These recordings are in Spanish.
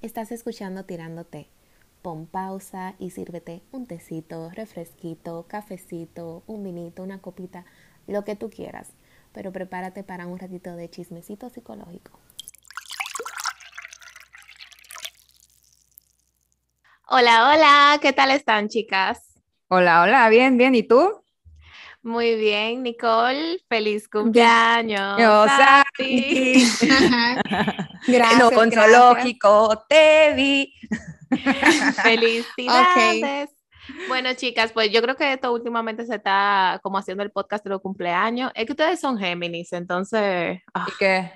Estás escuchando Tirándote. Pon pausa y sírvete un tecito, refresquito, cafecito, un vinito, una copita, lo que tú quieras. Pero prepárate para un ratito de chismecito psicológico. Hola, hola, ¿qué tal están, chicas? Hola, hola, bien, bien, ¿y tú? Muy bien, Nicole. Feliz cumpleaños. gracias. No, con zoológico, te vi. Felicidades. Bueno, chicas, pues yo creo que esto últimamente se está como haciendo el podcast de los cumpleaños. Es que ustedes son Géminis, entonces. ¿Y qué?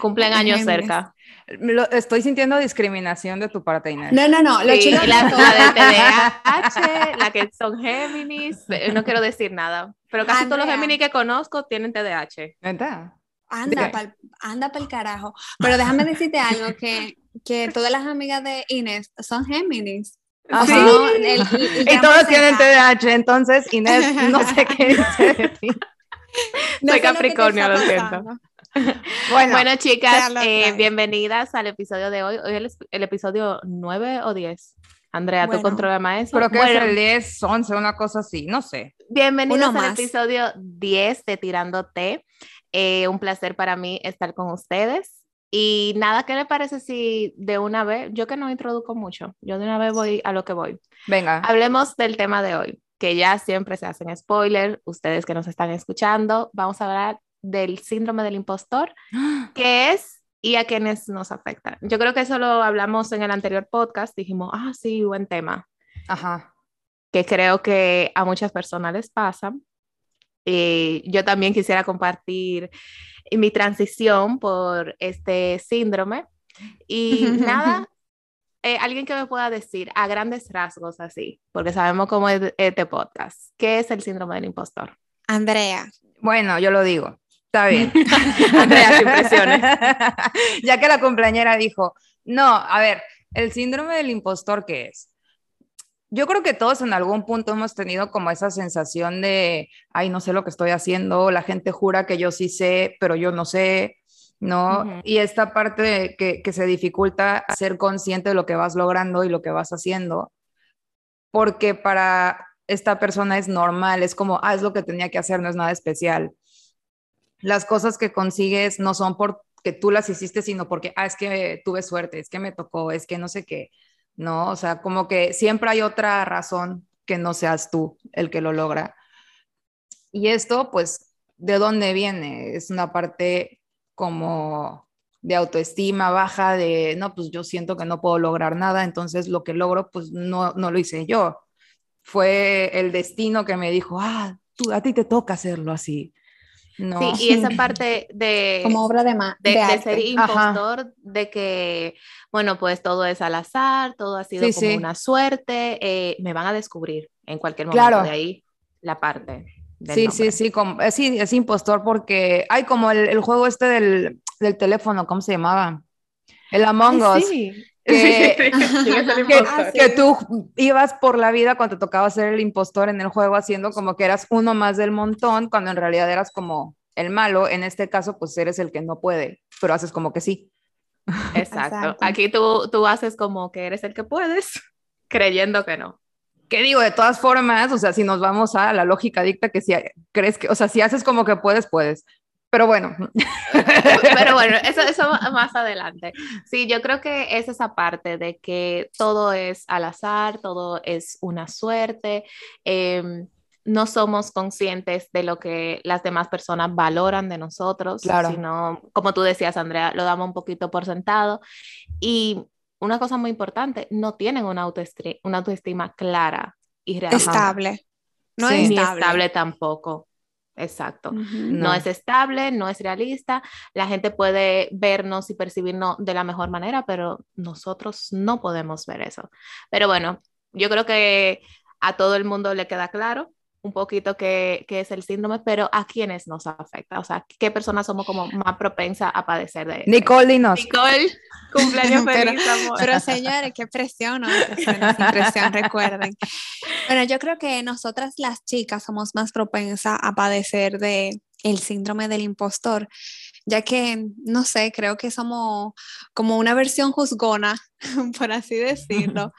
Cumplen años cerca. Estoy sintiendo discriminación de tu parte, Inés. No, no, no. Lo sí, la, la de TDAH, la que son Géminis, eh, no quiero decir nada. Pero casi todos los Géminis que conozco tienen TDAH. ¿Verdad? Anda para anda el carajo. Pero déjame decirte algo, que, que todas las amigas de Inés son Géminis. ¿Sí? y todos tienen TDAH, entonces Inés, no sé qué dice de ti. Soy Capricornio, lo, siento. Bueno, bueno chicas, eh, bienvenidas al episodio de hoy. Hoy es el, episodio 9 o 10. Andrea, tú controlas más eso. Creo que es el 10, 11, una cosa así, no sé. Bienvenidos al episodio 10 de Tirando Té. Eh, un placer para mí estar con ustedes. Y nada, ¿qué le parece si de una vez, yo que no introduzco mucho, yo de una vez voy a lo que voy? Venga. Hablemos del tema de hoy, que ya siempre se hacen spoiler, ustedes que nos están escuchando, vamos a hablar del síndrome del impostor, qué es y a quienes nos afecta. Yo creo que eso lo hablamos en el anterior podcast, dijimos, ah, sí, buen tema. Ajá. Que creo que a muchas personas les pasa. Y yo también quisiera compartir mi transición por este síndrome. Y nada, eh, alguien que me pueda decir a grandes rasgos así, porque sabemos cómo es este podcast, ¿qué es el síndrome del impostor? Andrea. Bueno, yo lo digo. Está bien. Andrea, impresiones. ya que la compañera dijo, no, a ver, el síndrome del impostor, ¿qué es? yo creo que todos en algún punto hemos tenido como esa sensación de, ay, no sé lo que estoy haciendo, la gente jura que yo sí sé, pero yo no sé, ¿no? Y esta parte que, que se dificulta ser consciente de lo que vas logrando y lo que vas haciendo, porque para esta persona es normal, es como, ah, es lo que tenía que hacer, no es nada especial. Las cosas que consigues no son porque tú las hiciste, sino porque, ah, es que tuve suerte, es que me tocó, es que no sé qué. ¿no? O sea, como que siempre hay otra razón que no seas tú el que lo logra. Y esto, pues, ¿de dónde viene? Es una parte como de autoestima baja, de, no, pues yo siento que no puedo lograr nada, entonces lo que logro, pues no, no lo hice yo. Fue el destino que me dijo, ah, tú, a ti te toca hacerlo así. No. Sí, y esa parte de... Como obra de, de, ser impostor, de que, bueno, pues todo es al azar, todo ha sido como una suerte, eh, me van a descubrir en cualquier momento claro. de ahí la parte. sí, sí, sí, como, eh, sí, es impostor porque hay como el, el juego este del, del, teléfono, ¿cómo se llamaba? El Among Us. Sí. Que, que, tú ibas por la vida cuando te tocaba ser el impostor en el juego haciendo como que eras uno más del montón, cuando en realidad eras como el malo, en este caso pues eres el que no puede, pero haces como que sí. Exacto. Aquí tú, tú haces como que eres el que puedes, creyendo que no. ¿Qué digo? De todas formas, o sea, si nos vamos a la lógica dicta que si crees que, o sea, si haces como que puedes, puedes. Pero bueno. Pero bueno, eso, eso más adelante. Sí, yo creo que es esa parte de que todo es al azar, todo es una suerte. Em, no somos conscientes de lo que las demás personas valoran de nosotros, claro. sino, como tú decías, Andrea, lo damos un poquito por sentado. Y una cosa muy importante, no tienen una autoestima, una autoestima clara y real. Estable. No es estable. Ni estable tampoco. Exacto. no. es estable, no es realista. La gente puede vernos y percibirnos de la mejor manera, pero nosotros no podemos ver eso. Pero bueno, yo creo que a todo el mundo le queda claro un poquito qué, qué, es el síndrome, pero a quiénes nos afecta, o sea, qué personas somos como más propensas a padecer de Nicole, dinos. Nicole, cumpleaños feliz, pero, amor. Pero señores, qué presión, no, presión, recuerden. Bueno, yo creo que nosotras las chicas somos más propensas a padecer de el síndrome del impostor, ya que, no sé, creo que somos como una versión juzgona, por así decirlo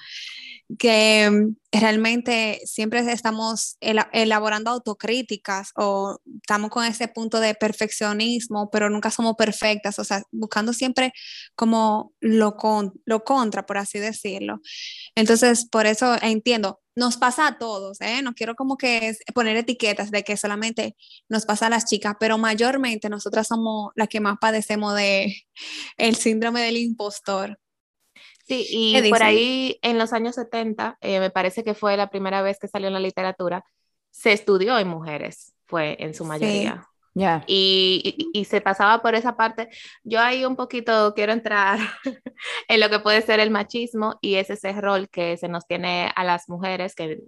que mm, realmente siempre estamos elaborando autocríticas o estamos con ese punto de perfeccionismo, pero nunca somos perfectas, o sea, buscando siempre como lo, con, lo contra, por así decirlo. Entonces, por eso entiendo, nos pasa a todos, ¿eh? no quiero como que poner etiquetas de que solamente nos pasa a las chicas, pero mayormente nosotras somos las que más padecemos de el síndrome del impostor. Sí, y por ahí en los años 70, eh, me parece que fue la primera vez que salió en la literatura, se estudió en mujeres, fue en su mayoría. Ya. Y, y, se pasaba por esa parte. Yo ahí un poquito quiero entrar en lo que puede ser el machismo y es ese rol que se nos tiene a las mujeres que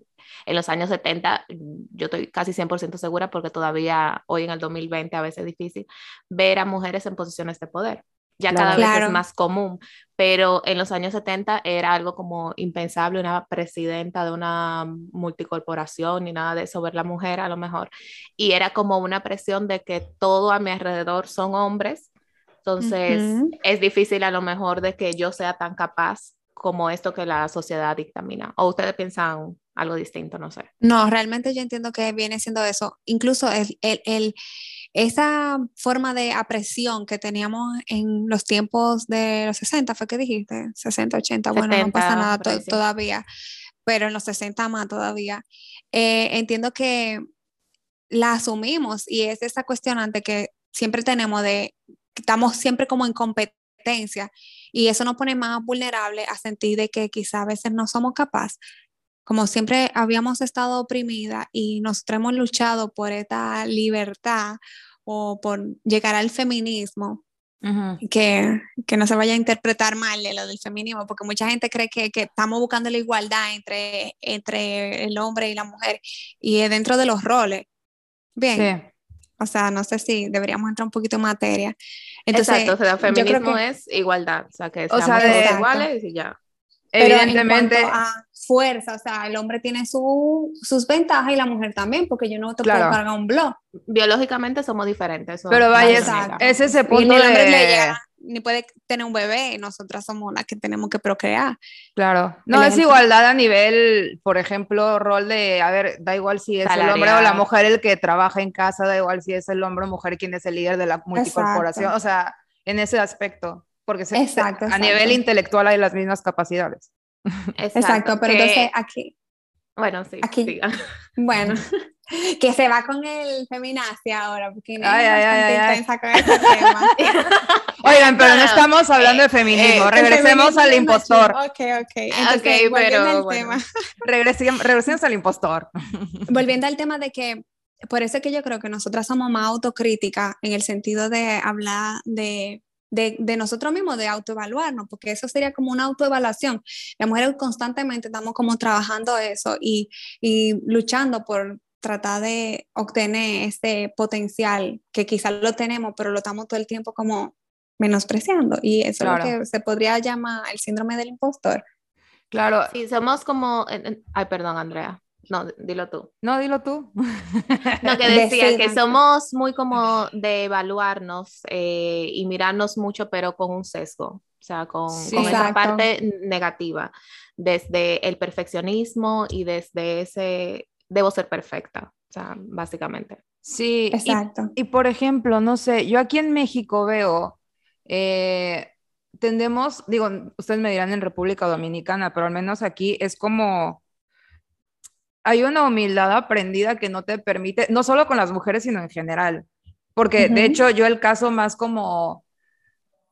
en los años 70, yo estoy casi 100% segura porque todavía hoy en el 2020 a veces es difícil ver a mujeres en posiciones de poder ya cada vez es más común, pero en los años 70 era algo como impensable una presidenta de una multicorporación ni nada de eso, ver la mujer a lo mejor, y era como una presión de que todo a mi alrededor son hombres, entonces es difícil a lo mejor de que yo sea tan capaz como esto que la sociedad dictamina, o ustedes piensan algo distinto, no sé. No, realmente yo entiendo que viene siendo eso, incluso el, el, el esa forma de apresión que teníamos en los tiempos de los 60, ¿fue que dijiste? 60, 80, bueno, no pasa nada todavía, pero en los 60 más todavía. Eh, entiendo que la asumimos y es esa cuestionante que siempre tenemos de, estamos siempre como en competencia y eso nos pone más vulnerable a sentir de que quizá a veces no somos capaces como siempre habíamos estado oprimida y nos hemos luchado por esta libertad o por llegar al feminismo, que, que, no se vaya a interpretar mal lo del feminismo, porque mucha gente cree que, que, estamos buscando la igualdad entre, entre el hombre y la mujer y dentro de los roles. Bien. O sea, no sé si deberíamos entrar un poquito en materia. Entonces, Exacto, o sea, el feminismo es igualdad, o sea, que seamos iguales y ya. Evidentemente. a fuerza, o sea, el hombre tiene su, sus ventajas y la mujer también, porque yo no te puedo cargar un blog. Biológicamente somos diferentes. Pero vaya, es, ese punto el hombre de... ni puede tener un bebé, nosotras somos las que tenemos que procrear. Claro, no es igualdad a nivel, por ejemplo, rol de, a ver, da igual si es el hombre o la mujer el que trabaja en casa, da igual si es el hombre o mujer quien es el líder de la multicorporación, o sea, en ese aspecto porque se, exacto, a nivel intelectual hay las mismas capacidades. Exacto, pero entonces aquí. Bueno, sí. Aquí. Bueno, que se va con el feminacia ahora, porque ay, ay, ay, intensa con este tema. Oigan, pero no, estamos hablando de feminismo, eh, regresemos al impostor. Ok, ok. Entonces, okay, pero, al bueno. tema. regresemos al impostor. Volviendo al tema de que por eso es que yo creo que nosotras somos más autocríticas en el sentido de hablar de de, de, nosotros mismos, de autoevaluarnos, porque eso sería como una autoevaluación. Las mujeres constantemente estamos como trabajando eso y, y luchando por tratar de obtener este potencial que quizás lo tenemos, pero lo estamos todo el tiempo como menospreciando. Y eso es lo que se podría llamar el síndrome del impostor. Claro. Sí, somos como... Ay, perdón, Andrea. No, dilo tú. No, dilo tú. Lo que decía, que somos muy como de evaluarnos eh, y mirarnos mucho, pero con un sesgo, o sea, con, esa parte negativa, desde el perfeccionismo y desde ese, debo ser perfecta, o sea, básicamente. Sí, exacto. Y, por ejemplo, no sé, yo aquí en México veo, eh, tendemos, digo, ustedes me dirán en República Dominicana, pero al menos aquí es como hay una humildad aprendida que no te permite, no solo con las mujeres, sino en general. Porque de hecho yo el caso más como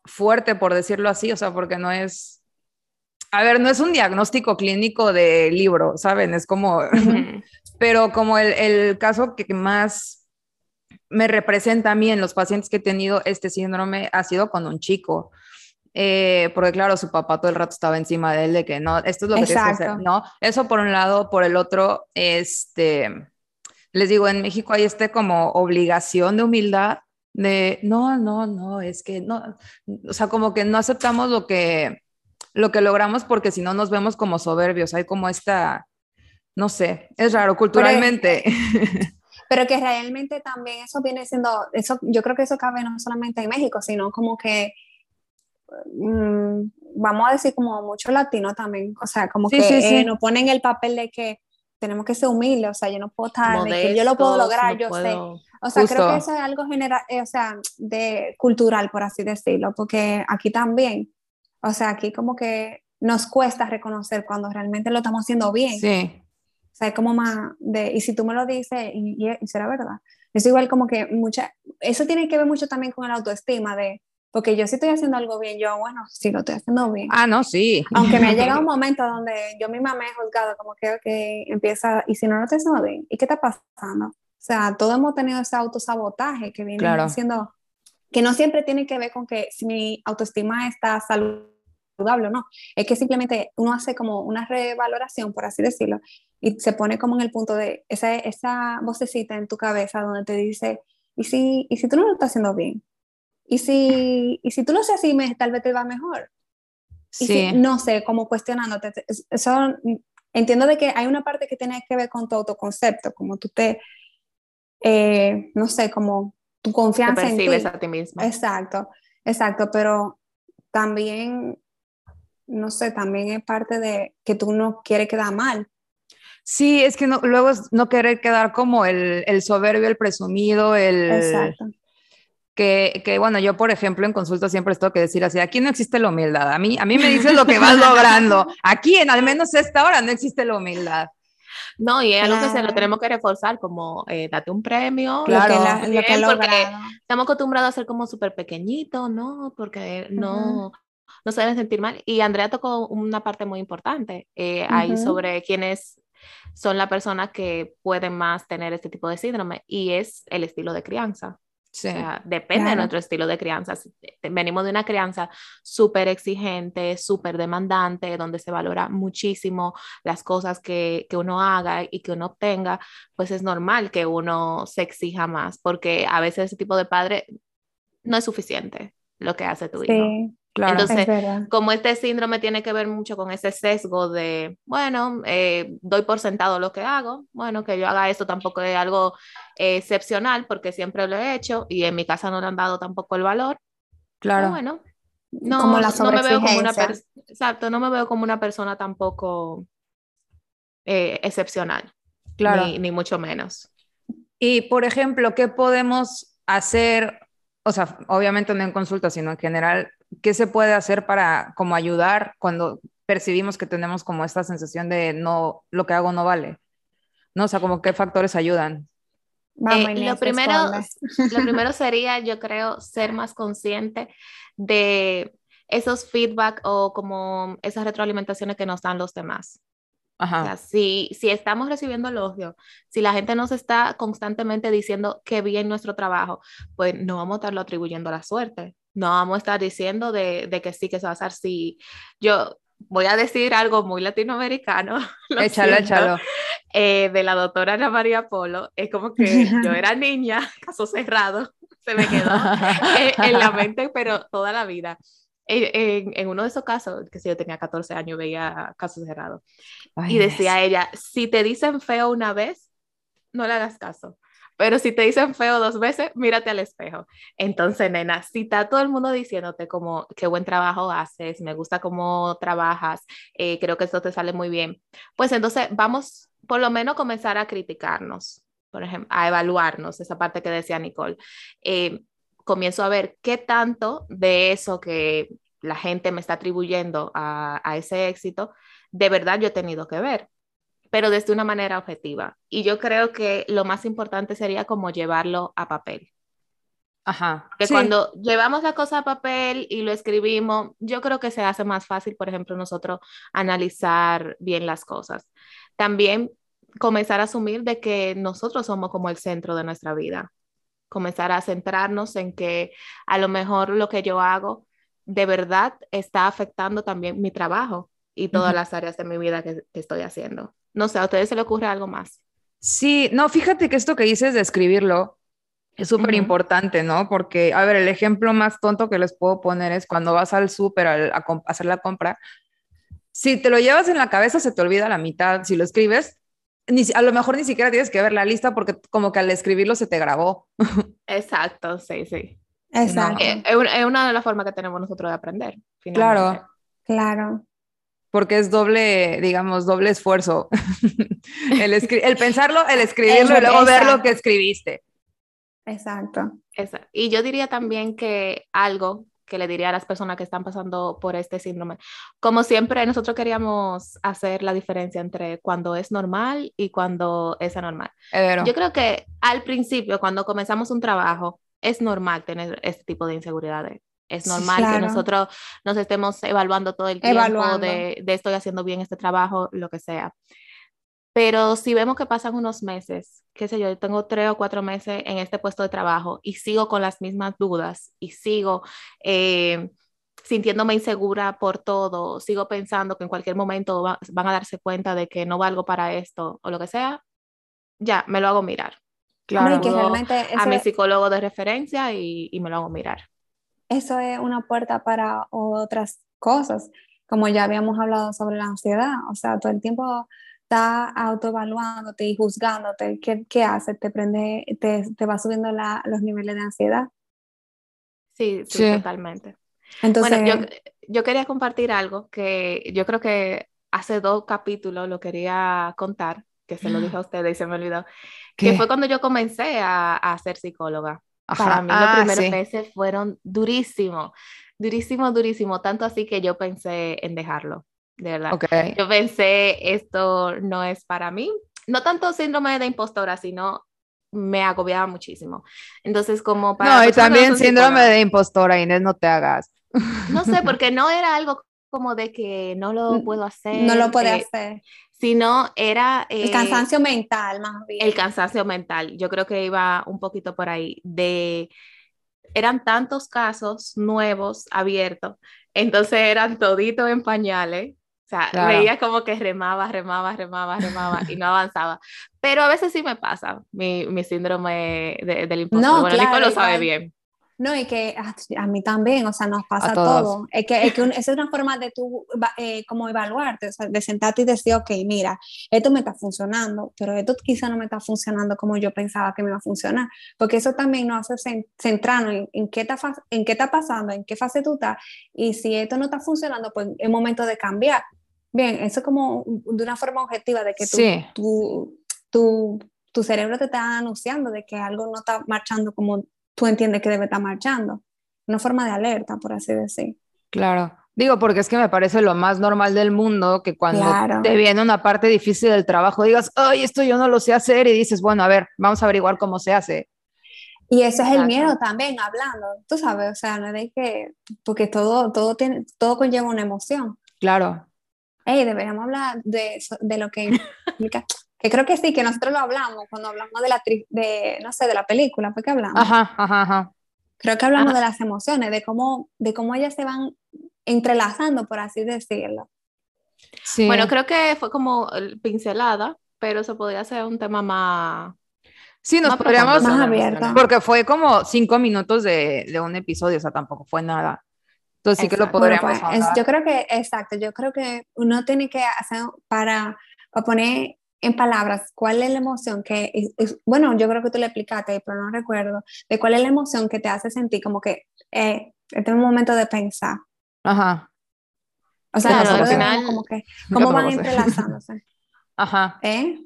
fuerte, por decirlo así, o sea, porque no es, a ver, no es un diagnóstico clínico de libro, ¿saben? Es como, pero como el, el caso que más me representa a mí en los pacientes que he tenido este síndrome ha sido con un chico. Eh, porque claro, su papá todo el rato estaba encima de él de que no, esto es lo que tienes que hacer, ¿no? Eso por un lado, por el otro, este, les digo, en México hay este como obligación de humildad de, no, no, no, es que no, o sea, como que no aceptamos lo que, lo que logramos porque si no nos vemos como soberbios, hay como esta, no sé, es raro culturalmente. Pero, que realmente también eso viene siendo, eso, yo creo que eso cabe no solamente en México, sino como que, vamos a decir como mucho latino también, o sea, como que eh, nos ponen el papel de que tenemos que ser humildes, o sea, yo no puedo estar, que yo lo puedo lograr, yo sé. O sea, creo que eso es algo general, eh, o sea, de cultural, por así decirlo, porque aquí también, o sea, aquí como que nos cuesta reconocer cuando realmente lo estamos haciendo bien. Sí. O sea, es como más de, y si tú me lo dices, y, y será verdad. Es igual como que mucha, eso tiene que ver mucho también con el autoestima de, porque yo sí estoy haciendo algo bien, yo, bueno, sí lo estoy haciendo bien. Ah, no, sí. Aunque me ha llegado un momento donde yo misma me he juzgado, como que, que empieza, y si no lo estoy haciendo bien, ¿y qué está pasando? O sea, todos hemos tenido ese autosabotaje que viene claro. siendo, que no siempre tiene que ver con que si mi autoestima está saludable o no, es que simplemente uno hace como una revaloración, por así decirlo, y se pone como en el punto de esa, esa vocecita en tu cabeza donde te dice, ¿y si, ¿y si tú no lo estás haciendo bien? Y si, y si tú lo haces así, tal vez te va mejor. Y sí. no sé, como cuestionándote. Eso, entiendo de que hay una parte que tiene que ver con tu autoconcepto, como tú te, eh, no sé, como tu confianza te percibes en ti. a ti mismo. Exacto, exacto, pero también, no sé, también es parte de que tú no quieres quedar mal. Sí, es que no, luego es no querer quedar como el, el soberbio, el presumido, el... Exacto que, que, bueno, yo por ejemplo en consulta siempre esto que decir así, aquí no existe la humildad, a mí, a mí me dices lo que vas logrando, aquí en al menos esta hora no existe la humildad. No, y es algo que se lo tenemos que reforzar, como eh, date un premio, claro, lo que, la, que porque estamos acostumbrados a ser como súper pequeñito, ¿no? Porque no, no se deben sentir mal. Y Andrea tocó una parte muy importante eh, ahí sobre quiénes son las personas que pueden más tener este tipo de síndrome y es el estilo de crianza. Sea, depende claro. de nuestro estilo de crianza. Venimos de una crianza súper exigente, súper demandante, donde se valora muchísimo las cosas que, que, uno haga y que uno obtenga, pues es normal que uno se exija más, porque a veces ese tipo de padre no es suficiente lo que hace tu sí. hijo. Claro, Entonces, como este síndrome tiene que ver mucho con ese sesgo de, bueno, eh, doy por sentado lo que hago, bueno, que yo haga esto tampoco es algo eh, excepcional porque siempre lo he hecho y en mi casa no le han dado tampoco el valor. Claro. bueno, no, como la no me veo como una exacto, no me veo como una persona tampoco eh, excepcional, claro. ni, ni mucho menos. Y, por ejemplo, ¿qué podemos hacer? O sea, obviamente no en consulta, sino en general, ¿qué se puede hacer para como ayudar cuando percibimos que tenemos como esta sensación de no, lo que hago no vale? ¿No? O sea, como qué factores ayudan. Vamos, eh, lo, primero, lo primero sería, yo creo, ser más consciente de esos feedback o como esas retroalimentaciones que nos dan los demás. Ajá. O sea, si, si estamos recibiendo elogio, si la gente nos está constantemente diciendo que bien nuestro trabajo, pues no vamos a estarlo atribuyendo a la suerte no vamos a estar diciendo de, de, que sí, que se va a hacer sí. Yo voy a decir algo muy latinoamericano. Échalo, échalo. Eh, de la doctora Ana María Polo. Es como que yo era niña, caso cerrado, se me quedó en, en, la mente, pero toda la vida. En, en, uno de esos casos, que si yo tenía 14 años, veía casos cerrados. y decía ella, si te dicen feo una vez, no le hagas caso. Pero si te dicen feo dos veces, mírate al espejo. Entonces, nena, si está todo el mundo diciéndote como qué buen trabajo haces, me gusta cómo trabajas, eh, creo que esto te sale muy bien, pues entonces vamos por lo menos comenzar a criticarnos, por ejemplo, a evaluarnos, esa parte que decía Nicole. Eh, comienzo a ver qué tanto de eso que la gente me está atribuyendo a, a ese éxito, de verdad yo he tenido que ver pero desde una manera objetiva. Y yo creo que lo más importante sería como llevarlo a papel. Ajá. Que sí. cuando llevamos la cosa a papel y lo escribimos, yo creo que se hace más fácil, por ejemplo, nosotros analizar bien las cosas. También comenzar a asumir de que nosotros somos como el centro de nuestra vida. Comenzar a centrarnos en que a lo mejor lo que yo hago de verdad está afectando también mi trabajo y todas uh -huh. las áreas de mi vida que, que estoy haciendo. No sé, ¿a ustedes se les ocurre algo más? Sí, no, fíjate que esto que dices de escribirlo es súper importante, ¿no? Porque, a ver, el ejemplo más tonto que les puedo poner es cuando vas al súper a, hacer la compra. Si te lo llevas en la cabeza, se te olvida la mitad. Si lo escribes, ni, a lo mejor ni siquiera tienes que ver la lista porque como que al escribirlo se te grabó. Exacto, sí, sí. Exacto. Eh, es, una de las formas que tenemos nosotros de aprender. Claro. Claro. Porque es doble, digamos, doble esfuerzo. el, el, pensarlo, el escribirlo y luego ver lo que escribiste. Exacto. Exacto. Y yo diría también que algo que le diría a las personas que están pasando por este síndrome. Como siempre, nosotros queríamos hacer la diferencia entre cuando es normal y cuando es anormal. Yo creo que al principio, cuando comenzamos un trabajo, es normal tener este tipo de inseguridades. Es normal que nosotros nos estemos evaluando todo el tiempo de, de estoy haciendo bien este trabajo, lo que sea. Pero si vemos que pasan unos meses, qué sé yo, yo tengo tres o cuatro meses en este puesto de trabajo y sigo con las mismas dudas y sigo eh, sintiéndome insegura por todo, sigo pensando que en cualquier momento van a darse cuenta de que no valgo para esto o lo que sea, ya, me lo hago mirar. Claro, que realmente a mi psicólogo de referencia y, y me lo hago mirar. Eso es una puerta para otras cosas, como ya habíamos hablado sobre la ansiedad, o sea, todo el tiempo está autoevaluándote y juzgándote, ¿qué, qué hace? Te prende, te, te va subiendo la, los niveles de ansiedad. Sí, sí, totalmente. Entonces, bueno, yo, yo, quería compartir algo que yo creo que hace dos capítulos lo quería contar, que se lo dije a ustedes y se me olvidó, que fue cuando yo comencé a, a ser psicóloga. Para mí los ah, primeros meses fueron durísimos, durísimo, durísimo, tanto así que yo pensé en dejarlo de verdad. Yo pensé, esto no es para mí. No tanto síndrome de impostora, sino me agobiaba muchísimo. Entonces, como para... No, y también síndrome de impostora, Inés, no te hagas. No sé, porque no era algo como de que no lo puedo hacer. No lo puede hacer. Sino era... el cansancio mental, más bien. El cansancio mental. Yo creo que iba un poquito por ahí. De... Eran tantos casos nuevos, abiertos. Entonces eran toditos en pañales o sea, veía como que remaba, remaba, remaba, remaba y no avanzaba. Pero a veces sí me pasa mi, mi síndrome de, del impostor. No, bueno, Nico lo sabe bien. No, y que ah, a, mí también, o sea, nos pasa todo. Es que, es que esa es una forma de tú, eh, como evaluarte, o sea, de sentarte y decir, ok, mira, esto me está funcionando, pero esto quizá no me está funcionando como yo pensaba que me iba a funcionar, porque eso también nos hace centrarnos en, en, qué está, en qué está pasando, en qué fase tú estás, y si esto no está funcionando, pues es momento de cambiar. Bien, eso es como de una forma objetiva de que tú, tu, tu cerebro te está anunciando de que algo no está marchando como tú entiendes que debe estar marchando. Una forma de alerta, por así decir. Claro. Digo, porque es que me parece lo más normal del mundo que cuando te viene una parte difícil del trabajo digas, ay, esto yo no lo sé hacer y dices, bueno, a ver, vamos a averiguar cómo se hace. Y eso es el miedo también, hablando, tú sabes, o sea, no es de que, porque todo, todo, tiene, todo conlleva una emoción. Claro. Hey, deberíamos hablar de, de lo que implica, que creo que sí, que nosotros lo hablamos cuando hablamos de la, de, no sé, de la película, ¿por qué hablamos? Ajá, ajá, ajá. Creo que hablamos de las emociones, de cómo, de cómo ellas se van entrelazando, por así decirlo. Sí. Bueno, creo que fue como pincelada, pero se podría hacer un tema más... Sí, nos podríamos... Más abierto. Porque fue como cinco minutos de, de un episodio, o sea, tampoco fue nada. Entonces sí que lo podríamos pues, Yo creo que, exacto, yo creo que uno tiene que hacer para, para poner en palabras cuál es la emoción que, bueno, yo creo que tú le explicaste, pero no recuerdo, de cuál es la emoción que te hace sentir como que eh, este es un momento de pensar. Ajá. O sea, al final, como que, ¿cómo van entrelazándose? Ajá. ¿Eh?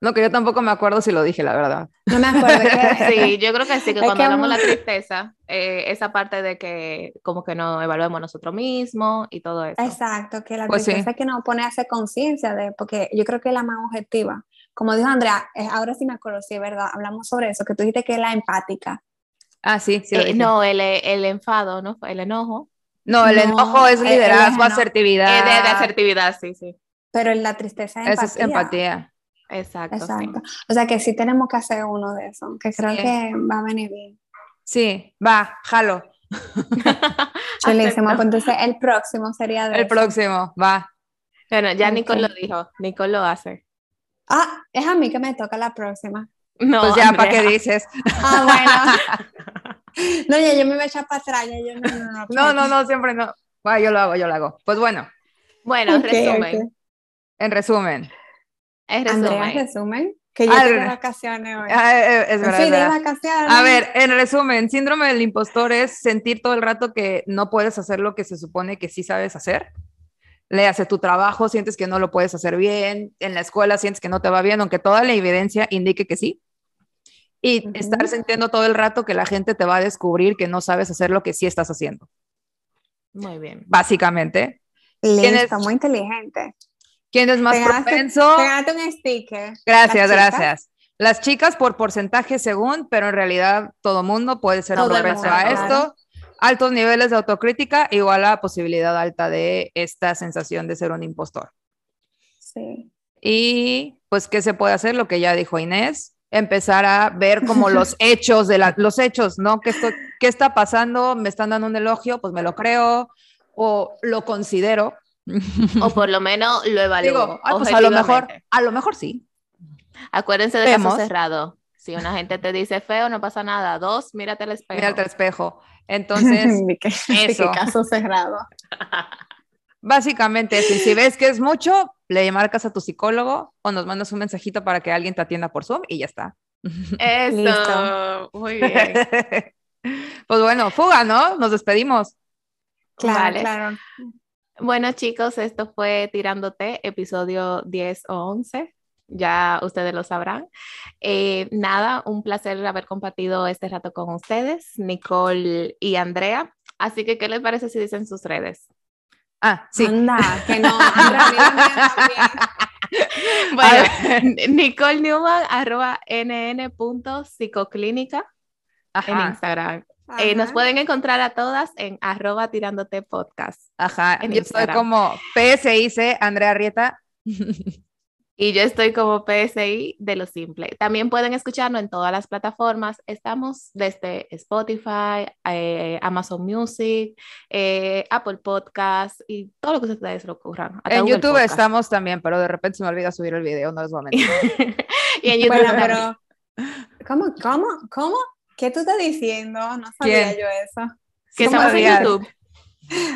No, que yo tampoco me acuerdo si lo dije, la verdad. No me acuerdo. sí, yo creo que sí, que cuando hablamos de la tristeza, eh, esa parte de que como que no evaluemos nosotros mismos y todo eso. Exacto, que la pues tristeza es que nos pone a hacer conciencia de, porque yo creo que es la más objetiva. Como dijo Andrea, eh, ahora sí me acuerdo, sí, es verdad, hablamos sobre eso, que tú dijiste que es la empática. Ah, sí, sí. Eh, no, el, el enfado, ¿no? El enojo. No, el enojo es liderazgo, asertividad. Es de, asertividad, sí, sí. Pero la tristeza es empatía. Eso es empatía. Exacto. Exacto. O sea que sí tenemos que hacer uno de esos, que creo que va a venir bien. Sí, va, jalo. Chulísimo, pues entonces el próximo sería de El próximo, va. Bueno, ya Nicole lo dijo, Nicole lo hace. Ah, es a mí que me toca la próxima. No, pues ya, ¿para qué dices? Ah, bueno. no, ya yo me voy a echar para atrás. yo, no, no, no, no, no, no, siempre no. Va, yo lo hago, yo lo hago. Pues bueno. Bueno, resumen. En resumen. En resumen. resumen. Que yo estoy de vacaciones hoy. Ah, eh, eh, es verdad. A ver, en resumen, síndrome del impostor es sentir todo el rato que no puedes hacer lo que se supone que sí sabes hacer. Le hace tu trabajo, sientes que no lo puedes hacer bien, en la escuela sientes que no te va bien, aunque toda la evidencia indique que sí. Y estar sintiendo todo el rato que la gente te va a descubrir que no sabes hacer lo que sí estás haciendo. Muy bien. Básicamente. Listo, muy inteligente. ¿Quién es más propenso? Pégate un sticker. Gracias, gracias. Las chicas por porcentaje según, pero en realidad todo mundo puede ser propenso a esto. Altos niveles de autocrítica igual a posibilidad alta de esta sensación de ser un impostor. Sí. Y pues, ¿qué se puede hacer? Lo que ya dijo Inés, empezar a ver como los hechos de los hechos, ¿no? ¿Qué, esto, ¿Qué está pasando? ¿Me están dando un elogio? Pues me lo creo o lo considero o por lo menos lo evalúo. Ah, pues a lo mejor, a lo mejor sí. Acuérdense de caso cerrado. Si una gente te dice feo, no pasa nada. Dos, mírate al espejo. Mírate al espejo. Entonces, eso. caso cerrado. Básicamente, si, si ves que es mucho, le marcas a tu psicólogo o nos mandas un mensajito para que alguien te atienda por Zoom y ya está. Eso, muy bien. pues bueno, fuga, ¿no? Nos despedimos. Claro, claro. Bueno, chicos, esto fue Tirándote, episodio 10 o 11. Ya ustedes lo sabrán. Eh, nada, un placer haber compartido este rato con ustedes, Nicole y Andrea. Así que, ¿qué les parece si dicen sus redes? Ah, sí. Anda, que no. bueno, Nicole Newman, arroba nn.psicoclínica en Instagram. Eh, nos pueden encontrar a todas en arroba tirándote podcast. Ajá, yo estoy como PSIC, Andrea Rieta. y yo estoy como PSI de lo simple. También pueden escucharnos en todas las plataformas. Estamos desde Spotify, eh, Amazon Music, eh, Apple Podcast y todo lo que ustedes se ocurran. En YouTube estamos también, pero de repente se me olvida subir el video, no les voy a mentir. y en YouTube pero... ¿Cómo? ¿Cómo? ¿Cómo? ¿Qué tú estás diciendo? No sabía yo eso. ¿Qué estamos en YouTube?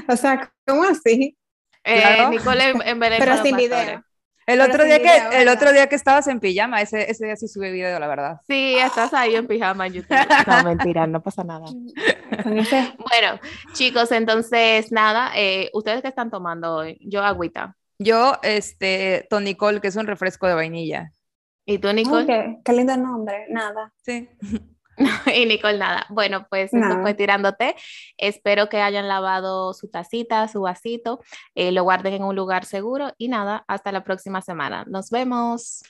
O sea, ¿cómo así? Eh, Nicole en, Pero sin video. El otro, día que, el otro día que estabas en pijama, ese, ese día sí subí video, la verdad. Sí, estás ahí en pijama en YouTube. No, mentira, no pasa nada. bueno, chicos, entonces, nada, eh, ¿ustedes qué están tomando hoy? Yo agüita. Yo, este, tonicol, que es un refresco de vainilla. ¿Y tú, Nicole? Qué lindo nombre, nada. Sí. y Nicole nada. Bueno, pues esto fue tirándote. Espero que hayan lavado su tacita, su vasito, eh, lo guarden en un lugar seguro y nada, hasta la próxima semana. Nos vemos.